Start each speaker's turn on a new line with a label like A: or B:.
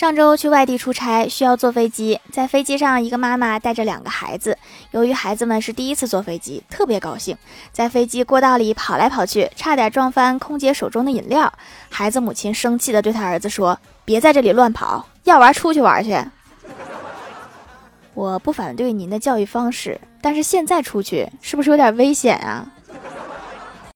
A: 上周去外地出差，需要坐飞机。在飞机上，一个妈妈带着两个孩子。由于孩子们是第一次坐飞机，特别高兴，在飞机过道里跑来跑去，差点撞翻空姐手中的饮料。孩子母亲生气地对他儿子说：“别在这里乱跑，要玩出去玩去。”我不反对您的教育方式，但是现在出去是不是有点危险啊？